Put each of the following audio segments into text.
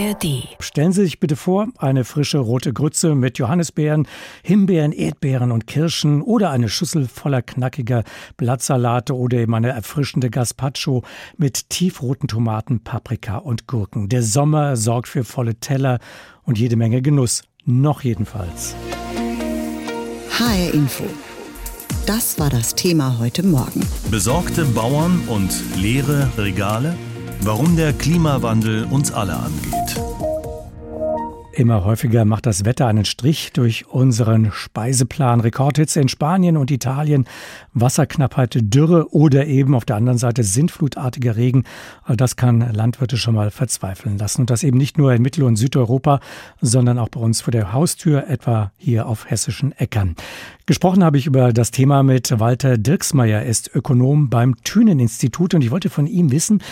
ARD. Stellen Sie sich bitte vor, eine frische rote Grütze mit Johannisbeeren, Himbeeren, Erdbeeren und Kirschen oder eine Schüssel voller knackiger Blattsalate oder eben eine erfrischende Gazpacho mit tiefroten Tomaten, Paprika und Gurken. Der Sommer sorgt für volle Teller und jede Menge Genuss. Noch jedenfalls. HR Info. Das war das Thema heute Morgen. Besorgte Bauern und leere Regale? Warum der Klimawandel uns alle angeht. Immer häufiger macht das Wetter einen Strich durch unseren Speiseplan. Rekordhitze in Spanien und Italien, Wasserknappheit, Dürre oder eben auf der anderen Seite sintflutartiger Regen. All das kann Landwirte schon mal verzweifeln lassen. Und das eben nicht nur in Mittel- und Südeuropa, sondern auch bei uns vor der Haustür, etwa hier auf hessischen Äckern. Gesprochen habe ich über das Thema mit Walter Dirksmeier, ist Ökonom beim Thünen-Institut und ich wollte von ihm wissen,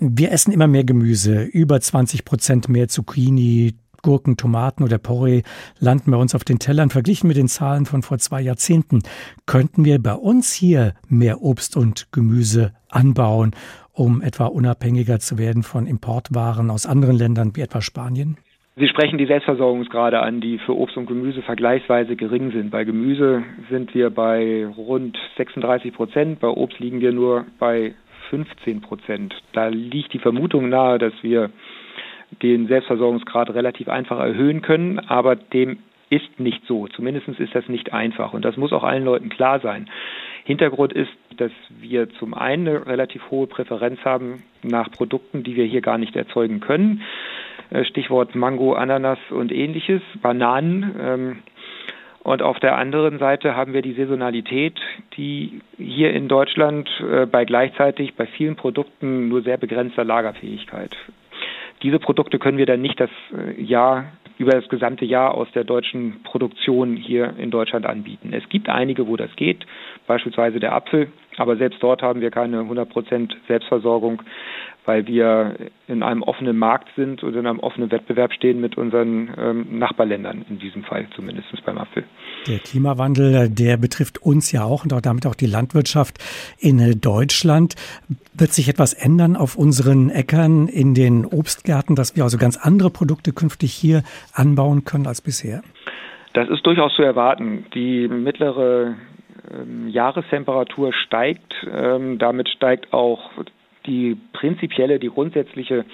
wir essen immer mehr Gemüse, über 20 Prozent mehr Zucchini, Gurken, Tomaten oder Porree landen bei uns auf den Tellern. Verglichen mit den Zahlen von vor zwei Jahrzehnten könnten wir bei uns hier mehr Obst und Gemüse anbauen, um etwa unabhängiger zu werden von Importwaren aus anderen Ländern wie etwa Spanien? Sie sprechen die Selbstversorgungsgrade an, die für Obst und Gemüse vergleichsweise gering sind. Bei Gemüse sind wir bei rund 36 Prozent, bei Obst liegen wir nur bei 15 Prozent. Da liegt die Vermutung nahe, dass wir den Selbstversorgungsgrad relativ einfach erhöhen können, aber dem ist nicht so. Zumindest ist das nicht einfach und das muss auch allen Leuten klar sein. Hintergrund ist, dass wir zum einen eine relativ hohe Präferenz haben nach Produkten, die wir hier gar nicht erzeugen können. Äh, Stichwort Mango, Ananas und ähnliches, Bananen. Ähm, und auf der anderen Seite haben wir die Saisonalität, die hier in Deutschland äh, bei gleichzeitig bei vielen Produkten nur sehr begrenzter Lagerfähigkeit diese Produkte können wir dann nicht das äh, Jahr über das gesamte Jahr aus der deutschen Produktion hier in Deutschland anbieten. Es gibt einige, wo das geht, beispielsweise der Apfel, aber selbst dort haben wir keine 100% Selbstversorgung, weil wir in einem offenen Markt sind und in einem offenen Wettbewerb stehen mit unseren ähm, Nachbarländern, in diesem Fall zumindest beim Apfel. Der Klimawandel, der betrifft uns ja auch und auch damit auch die Landwirtschaft in Deutschland. Wird sich etwas ändern auf unseren Äckern, in den Obstgärten, dass wir also ganz andere Produkte künftig hier anbauen können als bisher? Das ist durchaus zu erwarten. Die mittlere ähm, Jahrestemperatur steigt. Ähm, damit steigt auch die prinzipielle, die grundsätzliche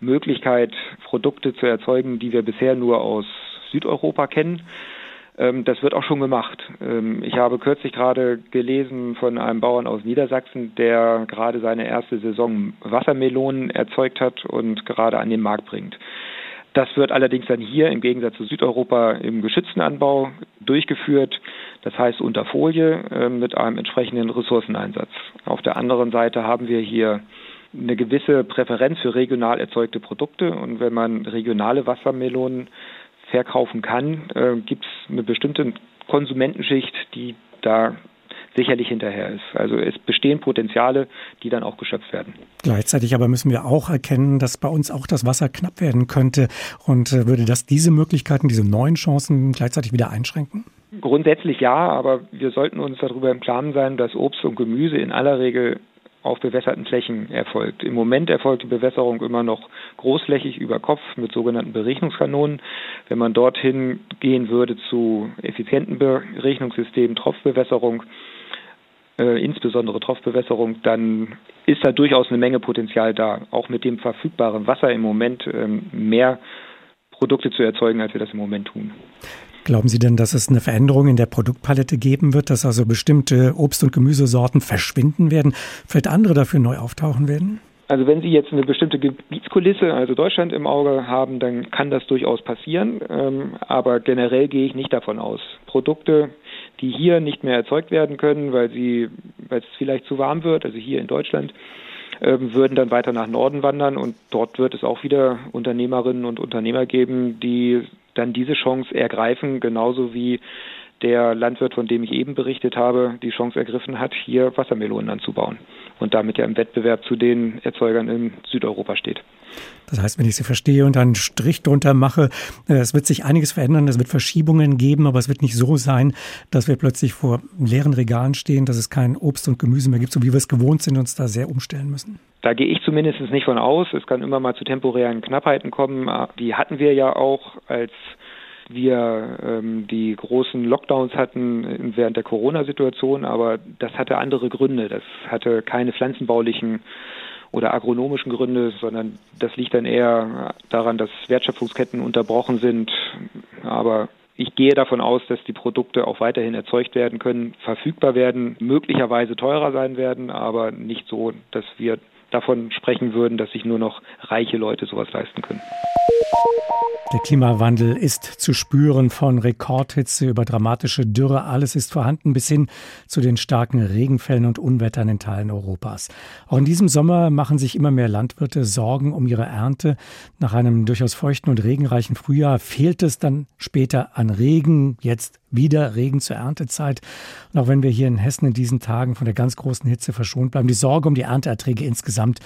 Möglichkeit, Produkte zu erzeugen, die wir bisher nur aus Südeuropa kennen. Ähm, das wird auch schon gemacht. Ähm, ich habe kürzlich gerade gelesen von einem Bauern aus Niedersachsen, der gerade seine erste Saison Wassermelonen erzeugt hat und gerade an den Markt bringt. Das wird allerdings dann hier im Gegensatz zu Südeuropa im geschützten Anbau durchgeführt, das heißt unter Folie äh, mit einem entsprechenden Ressourceneinsatz. Auf der anderen Seite haben wir hier eine gewisse Präferenz für regional erzeugte Produkte und wenn man regionale Wassermelonen verkaufen kann, äh, gibt es eine bestimmte Konsumentenschicht, die da sicherlich hinterher ist. Also es bestehen Potenziale, die dann auch geschöpft werden. Gleichzeitig aber müssen wir auch erkennen, dass bei uns auch das Wasser knapp werden könnte. Und äh, würde das diese Möglichkeiten, diese neuen Chancen gleichzeitig wieder einschränken? Grundsätzlich ja, aber wir sollten uns darüber im Klaren sein, dass Obst und Gemüse in aller Regel auf bewässerten Flächen erfolgt. Im Moment erfolgt die Bewässerung immer noch großflächig über Kopf mit sogenannten Berechnungskanonen. Wenn man dorthin gehen würde zu effizienten Berechnungssystemen, Tropfbewässerung, äh, insbesondere Tropfbewässerung, dann ist da durchaus eine Menge Potenzial da, auch mit dem verfügbaren Wasser im Moment ähm, mehr Produkte zu erzeugen, als wir das im Moment tun. Glauben Sie denn, dass es eine Veränderung in der Produktpalette geben wird, dass also bestimmte Obst- und Gemüsesorten verschwinden werden, vielleicht andere dafür neu auftauchen werden? Also wenn Sie jetzt eine bestimmte Gebietskulisse, also Deutschland im Auge haben, dann kann das durchaus passieren. Ähm, aber generell gehe ich nicht davon aus. Produkte, die hier nicht mehr erzeugt werden können, weil sie, weil es vielleicht zu warm wird, also hier in Deutschland, ähm, würden dann weiter nach Norden wandern und dort wird es auch wieder Unternehmerinnen und Unternehmer geben, die dann diese Chance ergreifen, genauso wie der Landwirt, von dem ich eben berichtet habe, die Chance ergriffen hat, hier Wassermelonen anzubauen. Und damit ja im Wettbewerb zu den Erzeugern in Südeuropa steht. Das heißt, wenn ich Sie verstehe und einen Strich drunter mache, äh, es wird sich einiges verändern, es wird Verschiebungen geben, aber es wird nicht so sein, dass wir plötzlich vor leeren Regalen stehen, dass es kein Obst und Gemüse mehr gibt, so wie wir es gewohnt sind, uns da sehr umstellen müssen. Da gehe ich zumindest nicht von aus. Es kann immer mal zu temporären Knappheiten kommen. Die hatten wir ja auch als wir ähm, die großen Lockdowns hatten während der Corona-Situation, aber das hatte andere Gründe. Das hatte keine pflanzenbaulichen oder agronomischen Gründe, sondern das liegt dann eher daran, dass Wertschöpfungsketten unterbrochen sind. Aber ich gehe davon aus, dass die Produkte auch weiterhin erzeugt werden können, verfügbar werden, möglicherweise teurer sein werden, aber nicht so, dass wir davon sprechen würden, dass sich nur noch reiche Leute sowas leisten können. Der Klimawandel ist zu spüren von Rekordhitze über dramatische Dürre. Alles ist vorhanden bis hin zu den starken Regenfällen und Unwettern in Teilen Europas. Auch in diesem Sommer machen sich immer mehr Landwirte Sorgen um ihre Ernte. Nach einem durchaus feuchten und regenreichen Frühjahr fehlt es dann später an Regen. Jetzt wieder Regen zur Erntezeit. Und auch wenn wir hier in Hessen in diesen Tagen von der ganz großen Hitze verschont bleiben, die Sorge um die Ernteerträge insgesamt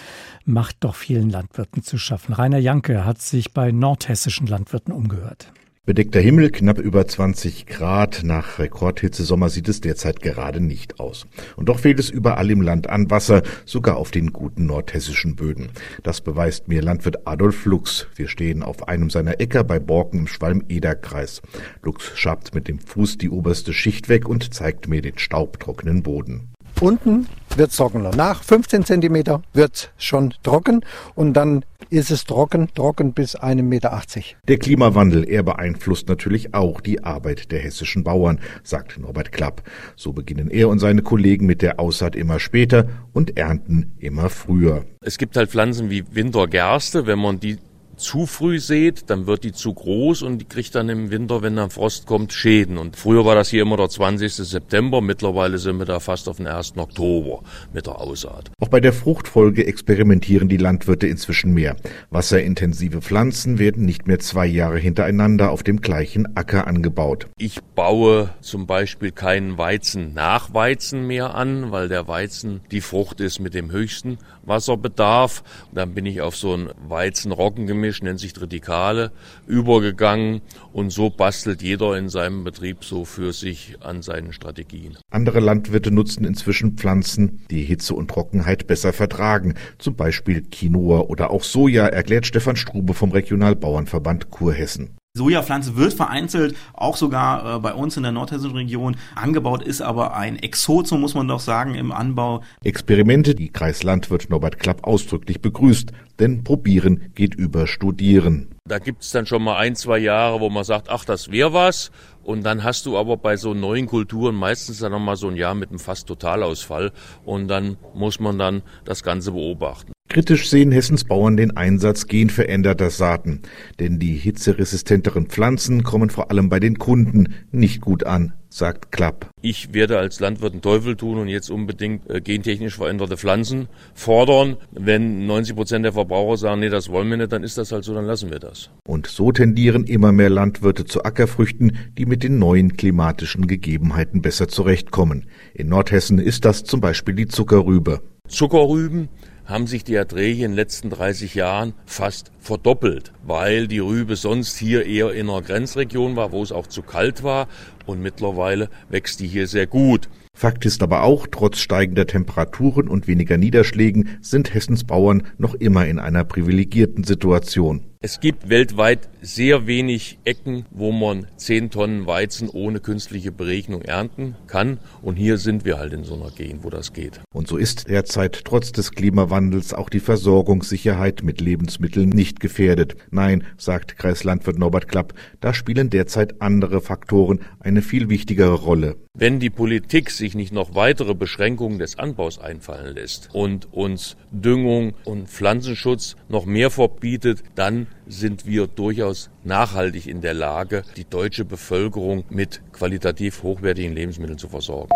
macht doch vielen Landwirten zu schaffen. Rainer Janke hat sich bei nordhessischen Landwirten umgehört. Bedeckter Himmel, knapp über 20 Grad. Nach Rekordhitzesommer sieht es derzeit gerade nicht aus. Und doch fehlt es überall im Land an Wasser, sogar auf den guten nordhessischen Böden. Das beweist mir Landwirt Adolf Lux. Wir stehen auf einem seiner Äcker bei Borken im Schwalm-Eder-Kreis. Lux schabt mit dem Fuß die oberste Schicht weg und zeigt mir den staubtrockenen Boden. Unten wird es trockener. Nach 15 Zentimeter wird schon trocken und dann ist es trocken, trocken bis 1,80 Meter. Der Klimawandel, er beeinflusst natürlich auch die Arbeit der hessischen Bauern, sagt Norbert Klapp. So beginnen er und seine Kollegen mit der Aussaat immer später und ernten immer früher. Es gibt halt Pflanzen wie Wintergerste, wenn man die zu früh sät, dann wird die zu groß und die kriegt dann im Winter, wenn dann Frost kommt, Schäden. Und früher war das hier immer der 20. September, mittlerweile sind wir da fast auf den 1. Oktober mit der Aussaat. Auch bei der Fruchtfolge experimentieren die Landwirte inzwischen mehr. Wasserintensive Pflanzen werden nicht mehr zwei Jahre hintereinander auf dem gleichen Acker angebaut. Ich baue zum Beispiel keinen Weizen nach Weizen mehr an, weil der Weizen die Frucht ist mit dem höchsten Wasserbedarf. Und dann bin ich auf so ein Weizen-Roggengemisch, nennt sich Tritikale, übergegangen. Und so bastelt jeder in seinem Betrieb so für sich an seinen Strategien. Andere Landwirte nutzen inzwischen Pflanzen, die Hitze und Trockenheit besser vertragen. Zum Beispiel Quinoa oder auch Soja, erklärt Stefan Strube vom Regionalbauernverband Kurhessen. Sojapflanze wird vereinzelt auch sogar äh, bei uns in der nordhessischen Region angebaut, ist aber ein Exot, so muss man doch sagen, im Anbau. Experimente, die Kreislandwirt Norbert Klapp ausdrücklich begrüßt, denn probieren geht über studieren. Da gibt's dann schon mal ein, zwei Jahre, wo man sagt, ach, das wäre was. Und dann hast du aber bei so neuen Kulturen meistens dann noch mal so ein Jahr mit einem fast Totalausfall. Und dann muss man dann das Ganze beobachten. Kritisch sehen Hessens Bauern den Einsatz genveränderter Saaten, denn die hitzeresistenteren Pflanzen kommen vor allem bei den Kunden nicht gut an, sagt Klapp. Ich werde als Landwirt einen Teufel tun und jetzt unbedingt äh, gentechnisch veränderte Pflanzen fordern. Wenn 90 Prozent der Verbraucher sagen, nee, das wollen wir nicht, dann ist das halt so, dann lassen wir das. Und so tendieren immer mehr Landwirte zu Ackerfrüchten, die mit den neuen klimatischen Gegebenheiten besser zurechtkommen. In Nordhessen ist das zum Beispiel die Zuckerrübe. Zuckerrüben haben sich die Erträge in den letzten 30 Jahren fast verdoppelt, weil die Rübe sonst hier eher in einer Grenzregion war, wo es auch zu kalt war und mittlerweile wächst die hier sehr gut. Fakt ist aber auch, trotz steigender Temperaturen und weniger Niederschlägen sind Hessens Bauern noch immer in einer privilegierten Situation. Es gibt weltweit sehr wenig Ecken, wo man 10 Tonnen Weizen ohne künstliche Beregnung ernten kann. Und hier sind wir halt in so einer Gegend, wo das geht. Und so ist derzeit trotz des Klimawandels auch die Versorgungssicherheit mit Lebensmitteln nicht gefährdet. Nein, sagt Kreislandwirt Norbert Klapp, da spielen derzeit andere Faktoren eine viel wichtigere Rolle. Wenn die Politik sich nicht noch weitere Beschränkungen des Anbaus einfallen lässt und uns Düngung und Pflanzenschutz noch mehr verbietet, dann sind wir durchaus nachhaltig in der Lage, die deutsche Bevölkerung mit qualitativ hochwertigen Lebensmitteln zu versorgen.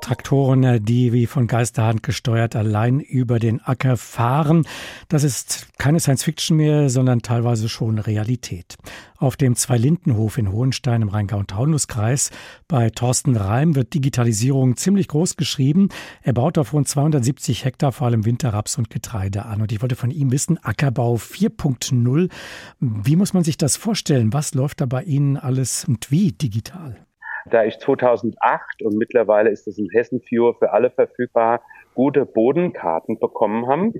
Traktoren, die wie von Geisterhand gesteuert allein über den Acker fahren. Das ist keine Science-Fiction mehr, sondern teilweise schon Realität. Auf dem Zweilindenhof in Hohenstein im Rheingau-Taunus-Kreis bei Thorsten Reim wird Digitalisierung ziemlich groß geschrieben. Er baut auf rund 270 Hektar vor allem Winterraps und Getreide an. Und ich wollte von ihm wissen, Ackerbau 4.0. Wie muss man sich das vorstellen? Was läuft da bei Ihnen alles und wie digital? Da ich 2008 und mittlerweile ist es in Hessen Viewer für alle verfügbar, gute Bodenkarten bekommen haben,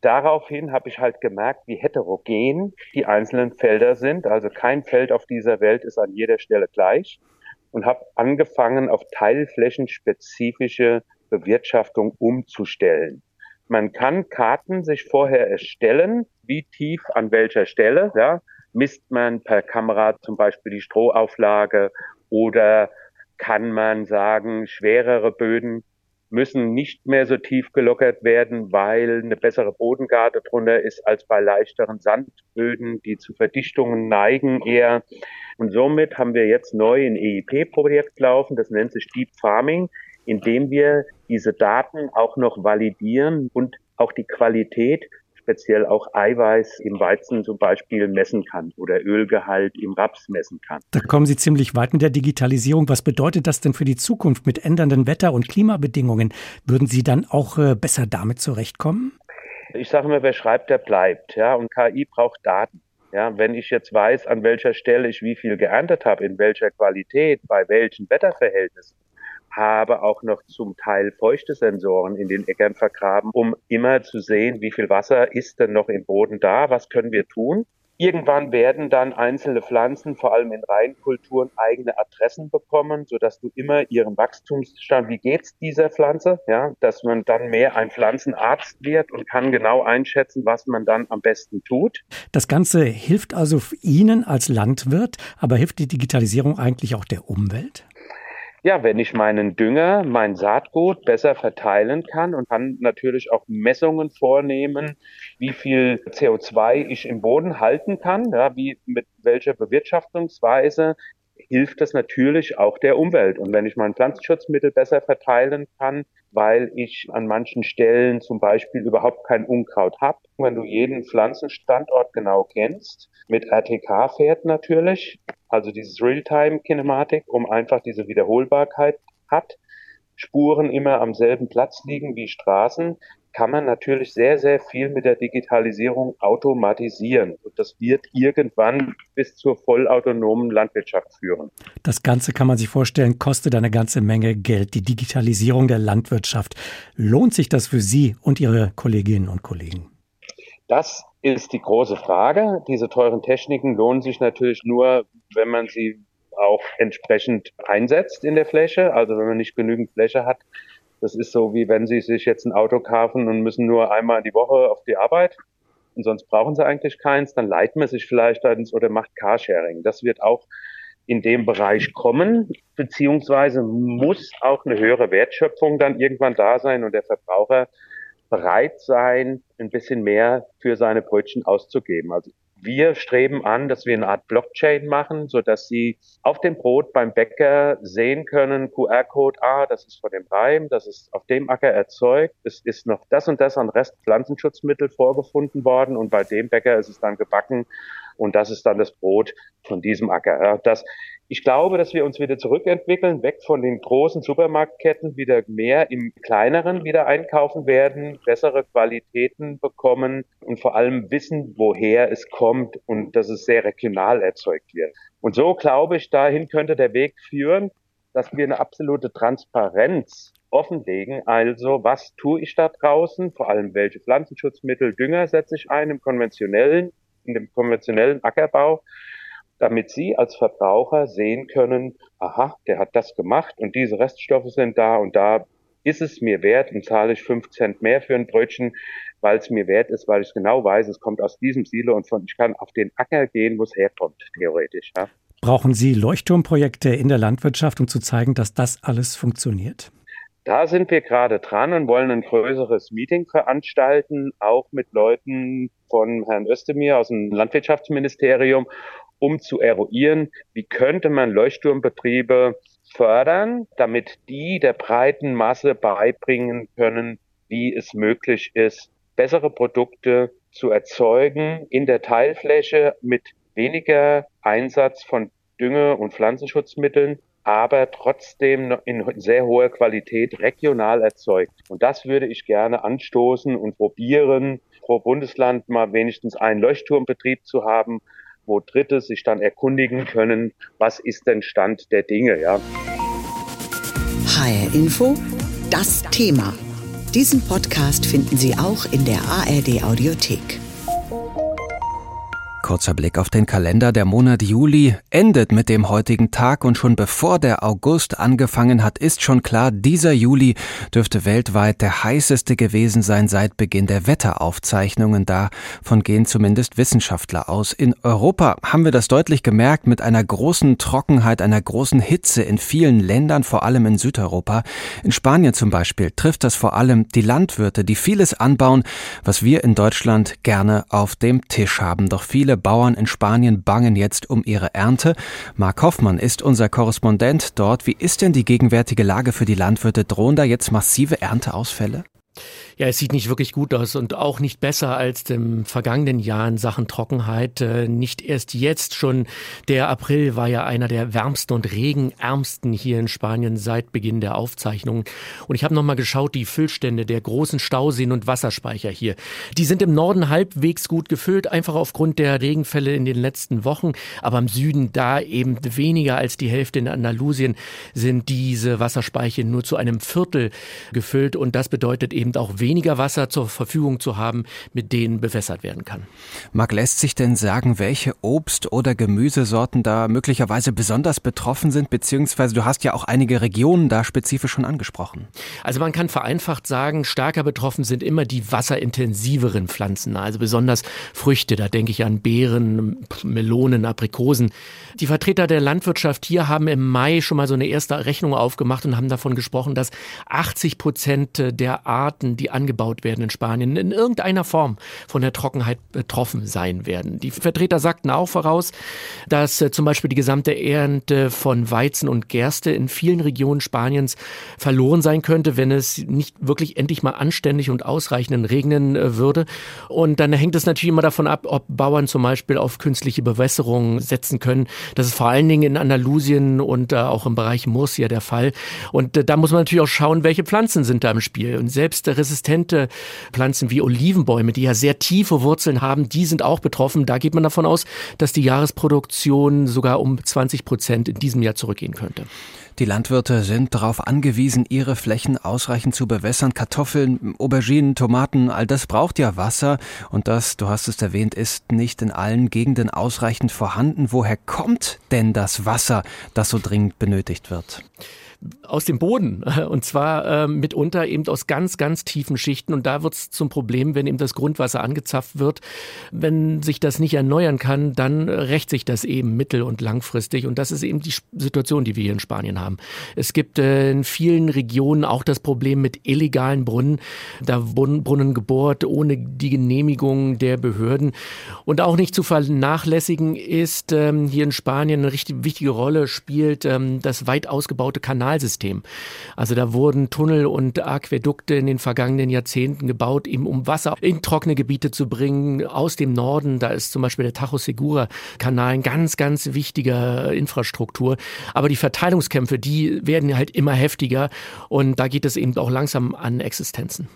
daraufhin habe ich halt gemerkt, wie heterogen die einzelnen Felder sind. Also kein Feld auf dieser Welt ist an jeder Stelle gleich und habe angefangen, auf teilflächenspezifische Bewirtschaftung umzustellen. Man kann Karten sich vorher erstellen, wie tief an welcher Stelle. Ja, misst man per Kamera zum Beispiel die Strohauflage oder kann man sagen, schwerere Böden müssen nicht mehr so tief gelockert werden, weil eine bessere Bodengarde drunter ist als bei leichteren Sandböden, die zu Verdichtungen neigen eher. Und somit haben wir jetzt neu ein EIP-Projekt laufen, das nennt sich Deep Farming, indem wir diese Daten auch noch validieren und auch die Qualität speziell auch Eiweiß im Weizen zum Beispiel messen kann oder Ölgehalt im Raps messen kann. Da kommen Sie ziemlich weit mit der Digitalisierung. Was bedeutet das denn für die Zukunft mit ändernden Wetter- und Klimabedingungen? Würden Sie dann auch äh, besser damit zurechtkommen? Ich sage immer, wer schreibt, der bleibt. Ja, und KI braucht Daten. Ja, wenn ich jetzt weiß, an welcher Stelle ich wie viel geerntet habe, in welcher Qualität, bei welchen Wetterverhältnissen, habe auch noch zum Teil feuchte Sensoren in den Äckern vergraben, um immer zu sehen, wie viel Wasser ist denn noch im Boden da, was können wir tun. Irgendwann werden dann einzelne Pflanzen, vor allem in Reihenkulturen, eigene Adressen bekommen, sodass du immer ihren Wachstumsstand, wie geht's dieser Pflanze, ja, dass man dann mehr ein Pflanzenarzt wird und kann genau einschätzen, was man dann am besten tut. Das Ganze hilft also Ihnen als Landwirt, aber hilft die Digitalisierung eigentlich auch der Umwelt? Ja, wenn ich meinen Dünger, mein Saatgut besser verteilen kann und kann natürlich auch Messungen vornehmen, wie viel CO2 ich im Boden halten kann, ja, wie mit welcher Bewirtschaftungsweise hilft das natürlich auch der Umwelt. Und wenn ich mein Pflanzenschutzmittel besser verteilen kann, weil ich an manchen Stellen zum Beispiel überhaupt kein Unkraut habe, wenn du jeden Pflanzenstandort genau kennst, mit RTK fährt natürlich, also dieses Realtime-Kinematik, um einfach diese Wiederholbarkeit hat, Spuren immer am selben Platz liegen wie Straßen, kann man natürlich sehr, sehr viel mit der Digitalisierung automatisieren. Und das wird irgendwann bis zur vollautonomen Landwirtschaft führen. Das Ganze kann man sich vorstellen, kostet eine ganze Menge Geld. Die Digitalisierung der Landwirtschaft. Lohnt sich das für Sie und Ihre Kolleginnen und Kollegen? Das ist die große Frage. Diese teuren Techniken lohnen sich natürlich nur, wenn man sie auch entsprechend einsetzt in der Fläche. Also wenn man nicht genügend Fläche hat. Das ist so, wie wenn Sie sich jetzt ein Auto kaufen und müssen nur einmal die Woche auf die Arbeit und sonst brauchen Sie eigentlich keins. Dann leiht man sich vielleicht eins oder macht Carsharing. Das wird auch in dem Bereich kommen, beziehungsweise muss auch eine höhere Wertschöpfung dann irgendwann da sein und der Verbraucher bereit sein, ein bisschen mehr für seine Brötchen auszugeben. Also wir streben an, dass wir eine Art Blockchain machen, so dass Sie auf dem Brot beim Bäcker sehen können, QR-Code, ah, das ist von dem Reim, das ist auf dem Acker erzeugt, es ist noch das und das an Rest Pflanzenschutzmittel vorgefunden worden und bei dem Bäcker ist es dann gebacken und das ist dann das Brot von diesem Acker. Das ich glaube, dass wir uns wieder zurückentwickeln, weg von den großen Supermarktketten, wieder mehr im kleineren wieder einkaufen werden, bessere Qualitäten bekommen und vor allem wissen, woher es kommt und dass es sehr regional erzeugt wird. Und so glaube ich, dahin könnte der Weg führen, dass wir eine absolute Transparenz offenlegen. Also, was tue ich da draußen? Vor allem, welche Pflanzenschutzmittel, Dünger setze ich ein im konventionellen, in dem konventionellen Ackerbau? damit Sie als Verbraucher sehen können, aha, der hat das gemacht und diese Reststoffe sind da und da ist es mir wert und zahle ich fünf Cent mehr für ein Brötchen, weil es mir wert ist, weil ich genau weiß, es kommt aus diesem Silo und von, ich kann auf den Acker gehen, wo es herkommt, theoretisch. Ja. Brauchen Sie Leuchtturmprojekte in der Landwirtschaft, um zu zeigen, dass das alles funktioniert? Da sind wir gerade dran und wollen ein größeres Meeting veranstalten, auch mit Leuten von Herrn Özdemir aus dem Landwirtschaftsministerium, um zu eruieren, wie könnte man Leuchtturmbetriebe fördern, damit die der breiten Masse beibringen können, wie es möglich ist, bessere Produkte zu erzeugen in der Teilfläche mit weniger Einsatz von Dünge- und Pflanzenschutzmitteln, aber trotzdem in sehr hoher Qualität regional erzeugt. Und das würde ich gerne anstoßen und probieren, pro Bundesland mal wenigstens einen Leuchtturmbetrieb zu haben, wo Dritte sich dann erkundigen können, was ist denn Stand der Dinge, ja. HR Info, das Thema. Diesen Podcast finden Sie auch in der ARD Audiothek. Kurzer Blick auf den Kalender. Der Monat Juli endet mit dem heutigen Tag und schon bevor der August angefangen hat, ist schon klar, dieser Juli dürfte weltweit der heißeste gewesen sein seit Beginn der Wetteraufzeichnungen. Davon gehen zumindest Wissenschaftler aus. In Europa haben wir das deutlich gemerkt mit einer großen Trockenheit, einer großen Hitze in vielen Ländern, vor allem in Südeuropa. In Spanien zum Beispiel trifft das vor allem die Landwirte, die vieles anbauen, was wir in Deutschland gerne auf dem Tisch haben. Doch viele Bauern in Spanien bangen jetzt um ihre Ernte. Mark Hoffmann ist unser Korrespondent dort. Wie ist denn die gegenwärtige Lage für die Landwirte? Drohen da jetzt massive Ernteausfälle? Ja, es sieht nicht wirklich gut aus und auch nicht besser als im vergangenen Jahr in Sachen Trockenheit. Äh, nicht erst jetzt schon. Der April war ja einer der wärmsten und regenärmsten hier in Spanien seit Beginn der Aufzeichnungen. Und ich habe nochmal geschaut, die Füllstände der großen Stauseen und Wasserspeicher hier. Die sind im Norden halbwegs gut gefüllt, einfach aufgrund der Regenfälle in den letzten Wochen. Aber im Süden, da eben weniger als die Hälfte in Andalusien, sind diese Wasserspeicher nur zu einem Viertel gefüllt. Und das bedeutet eben auch weniger Wasser zur Verfügung zu haben, mit denen bewässert werden kann. Marc, lässt sich denn sagen, welche Obst- oder Gemüsesorten da möglicherweise besonders betroffen sind, beziehungsweise du hast ja auch einige Regionen da spezifisch schon angesprochen. Also man kann vereinfacht sagen, stärker betroffen sind immer die wasserintensiveren Pflanzen, also besonders Früchte, da denke ich an Beeren, Melonen, Aprikosen. Die Vertreter der Landwirtschaft hier haben im Mai schon mal so eine erste Rechnung aufgemacht und haben davon gesprochen, dass 80 Prozent der Arten, die angebaut werden in Spanien, in irgendeiner Form von der Trockenheit betroffen sein werden. Die Vertreter sagten auch voraus, dass äh, zum Beispiel die gesamte Ernte von Weizen und Gerste in vielen Regionen Spaniens verloren sein könnte, wenn es nicht wirklich endlich mal anständig und ausreichend regnen äh, würde. Und dann hängt es natürlich immer davon ab, ob Bauern zum Beispiel auf künstliche Bewässerung setzen können. Das ist vor allen Dingen in Andalusien und äh, auch im Bereich Murcia der Fall. Und da muss man natürlich auch schauen, welche Pflanzen sind da im Spiel. Und selbst resistente Pflanzen wie Olivenbäume, die ja sehr tiefe Wurzeln haben, die sind auch betroffen. Da geht man davon aus, dass die Jahresproduktion sogar um 20 Prozent in diesem Jahr zurückgehen könnte. Die Landwirte sind darauf angewiesen, ihre Flächen ausreichend zu bewässern. Kartoffeln, Auberginen, Tomaten, all das braucht ja Wasser. Und das, du hast es erwähnt, ist nicht in allen Gegenden ausreichend vorhanden. Woher kommt denn das Wasser, das so dringend benötigt wird? Aus dem Boden und zwar äh, mitunter eben aus ganz, ganz tiefen Schichten und da wird es zum Problem, wenn eben das Grundwasser angezapft wird. Wenn sich das nicht erneuern kann, dann rächt sich das eben mittel- und langfristig und das ist eben die Situation, die wir hier in Spanien haben. Es gibt äh, in vielen Regionen auch das Problem mit illegalen Brunnen. Da wurden Brunnen gebohrt ohne die Genehmigung der Behörden und auch nicht zu vernachlässigen ist ähm, hier in Spanien eine richtig wichtige Rolle spielt ähm, das weit ausgebaute Kanal Kanalsystem. Also da wurden Tunnel und Aquädukte in den vergangenen Jahrzehnten gebaut, eben um Wasser in trockene Gebiete zu bringen aus dem Norden. Da ist zum Beispiel der Tajo Segura Kanal ein ganz, ganz wichtiger Infrastruktur. Aber die Verteilungskämpfe, die werden halt immer heftiger und da geht es eben auch langsam an Existenzen.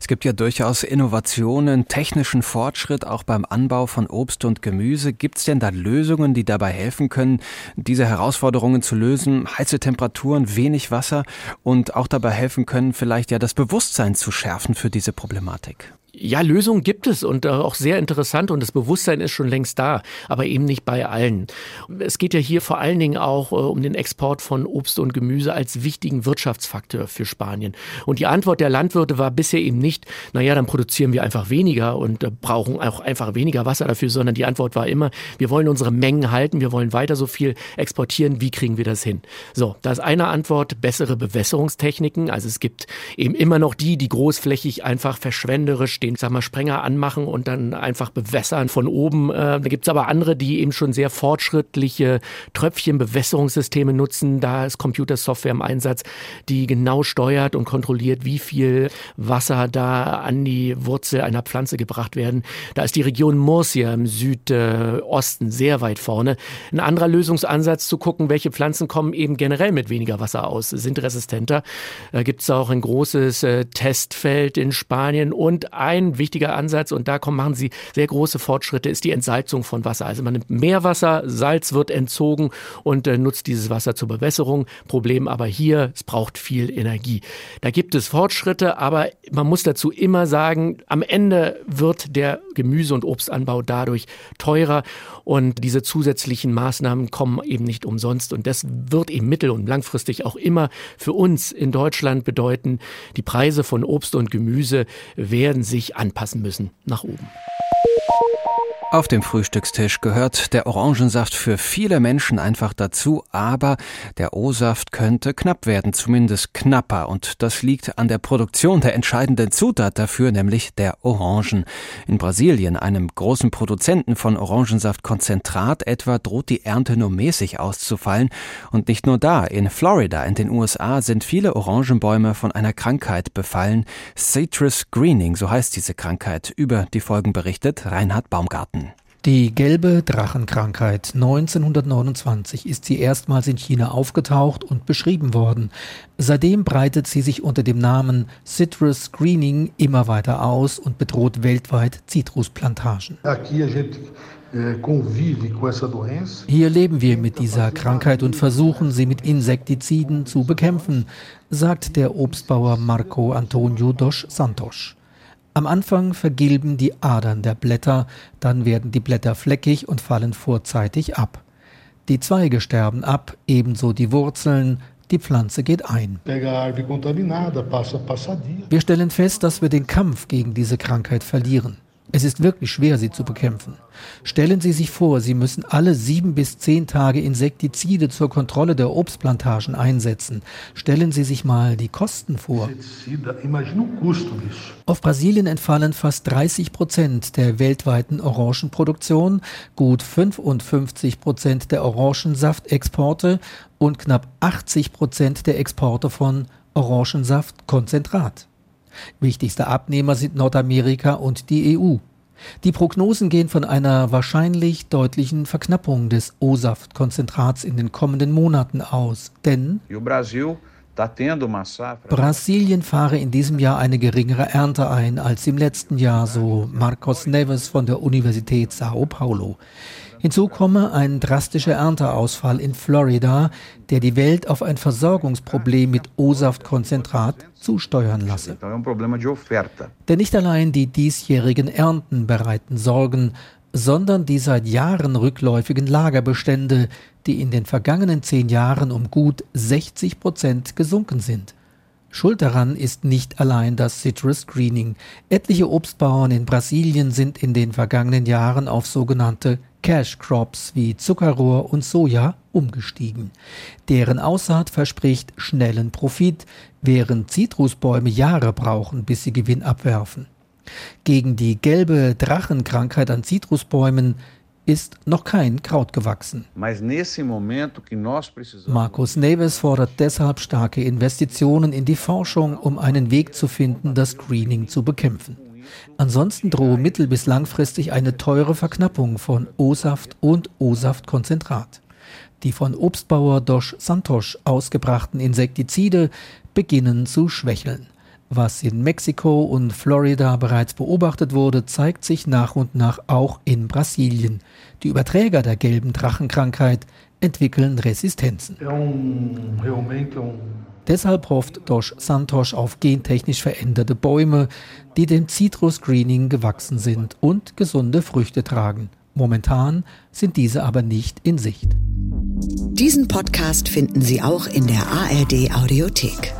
Es gibt ja durchaus Innovationen, technischen Fortschritt auch beim Anbau von Obst und Gemüse. Gibt es denn da Lösungen, die dabei helfen können, diese Herausforderungen zu lösen? Heiße Temperaturen, wenig Wasser und auch dabei helfen können, vielleicht ja das Bewusstsein zu schärfen für diese Problematik. Ja, Lösungen gibt es und äh, auch sehr interessant und das Bewusstsein ist schon längst da, aber eben nicht bei allen. Es geht ja hier vor allen Dingen auch äh, um den Export von Obst und Gemüse als wichtigen Wirtschaftsfaktor für Spanien. Und die Antwort der Landwirte war bisher eben nicht, naja, dann produzieren wir einfach weniger und äh, brauchen auch einfach weniger Wasser dafür, sondern die Antwort war immer, wir wollen unsere Mengen halten, wir wollen weiter so viel exportieren, wie kriegen wir das hin? So, da ist eine Antwort, bessere Bewässerungstechniken. Also es gibt eben immer noch die, die großflächig einfach verschwenderisch den sag mal, Sprenger anmachen und dann einfach bewässern von oben. Äh, da gibt es aber andere, die eben schon sehr fortschrittliche Tröpfchenbewässerungssysteme nutzen. Da ist Computersoftware im Einsatz, die genau steuert und kontrolliert, wie viel Wasser da an die Wurzel einer Pflanze gebracht werden. Da ist die Region Murcia im Südosten sehr weit vorne. Ein anderer Lösungsansatz zu gucken, welche Pflanzen kommen eben generell mit weniger Wasser aus, sind resistenter. Da gibt es auch ein großes äh, Testfeld in Spanien und ein wichtiger Ansatz, und da kommen, machen sie sehr große Fortschritte, ist die Entsalzung von Wasser. Also man nimmt Meerwasser, Salz wird entzogen und äh, nutzt dieses Wasser zur Bewässerung. Problem aber hier, es braucht viel Energie. Da gibt es Fortschritte, aber man muss dazu immer sagen, am Ende wird der Gemüse- und Obstanbau dadurch teurer und diese zusätzlichen Maßnahmen kommen eben nicht umsonst und das wird eben mittel- und langfristig auch immer für uns in Deutschland bedeuten, die Preise von Obst und Gemüse werden sich anpassen müssen nach oben. Auf dem Frühstückstisch gehört der Orangensaft für viele Menschen einfach dazu, aber der O-Saft könnte knapp werden, zumindest knapper. Und das liegt an der Produktion der entscheidenden Zutat dafür, nämlich der Orangen. In Brasilien, einem großen Produzenten von Orangensaftkonzentrat etwa, droht die Ernte nur mäßig auszufallen. Und nicht nur da, in Florida, in den USA, sind viele Orangenbäume von einer Krankheit befallen. Citrus Greening, so heißt diese Krankheit. Über die Folgen berichtet Reinhard Baumgarten. Die gelbe Drachenkrankheit 1929 ist sie erstmals in China aufgetaucht und beschrieben worden. Seitdem breitet sie sich unter dem Namen Citrus Screening immer weiter aus und bedroht weltweit Zitrusplantagen. Eh, Hier leben wir mit dieser Krankheit und versuchen sie mit Insektiziden zu bekämpfen, sagt der Obstbauer Marco Antonio dos Santos. Am Anfang vergilben die Adern der Blätter, dann werden die Blätter fleckig und fallen vorzeitig ab. Die Zweige sterben ab, ebenso die Wurzeln, die Pflanze geht ein. Wir stellen fest, dass wir den Kampf gegen diese Krankheit verlieren. Es ist wirklich schwer, sie zu bekämpfen. Stellen Sie sich vor, Sie müssen alle sieben bis zehn Tage Insektizide zur Kontrolle der Obstplantagen einsetzen. Stellen Sie sich mal die Kosten vor. Auf Brasilien entfallen fast 30 Prozent der weltweiten Orangenproduktion, gut 55 Prozent der Orangensaftexporte und knapp 80 Prozent der Exporte von Orangensaftkonzentrat. Wichtigste Abnehmer sind Nordamerika und die EU. Die Prognosen gehen von einer wahrscheinlich deutlichen Verknappung des O-Saftkonzentrats in den kommenden Monaten aus, denn Brasilien fahre in diesem Jahr eine geringere Ernte ein als im letzten Jahr, so Marcos Neves von der Universität Sao Paulo. Hinzu komme ein drastischer Ernteausfall in Florida, der die Welt auf ein Versorgungsproblem mit O-Saftkonzentrat zusteuern lasse. Denn nicht allein die diesjährigen Ernten bereiten Sorgen, sondern die seit Jahren rückläufigen Lagerbestände, die in den vergangenen zehn Jahren um gut 60 Prozent gesunken sind. Schuld daran ist nicht allein das Citrus Greening. Etliche Obstbauern in Brasilien sind in den vergangenen Jahren auf sogenannte Cash Crops wie Zuckerrohr und Soja umgestiegen. Deren Aussaat verspricht schnellen Profit, während Zitrusbäume Jahre brauchen, bis sie Gewinn abwerfen. Gegen die gelbe Drachenkrankheit an Zitrusbäumen ist noch kein Kraut gewachsen. Markus Neves fordert deshalb starke Investitionen in die Forschung, um einen Weg zu finden, das Greening zu bekämpfen. Ansonsten drohe mittel- bis langfristig eine teure Verknappung von O-Saft und O-Saftkonzentrat. Die von Obstbauer Dosch Santos ausgebrachten Insektizide beginnen zu schwächeln. Was in Mexiko und Florida bereits beobachtet wurde, zeigt sich nach und nach auch in Brasilien. Die Überträger der gelben Drachenkrankheit entwickeln Resistenzen. Deshalb hofft Dosch Santos auf gentechnisch veränderte Bäume, die dem Citrus-Greening gewachsen sind und gesunde Früchte tragen. Momentan sind diese aber nicht in Sicht. Diesen Podcast finden Sie auch in der ARD Audiothek.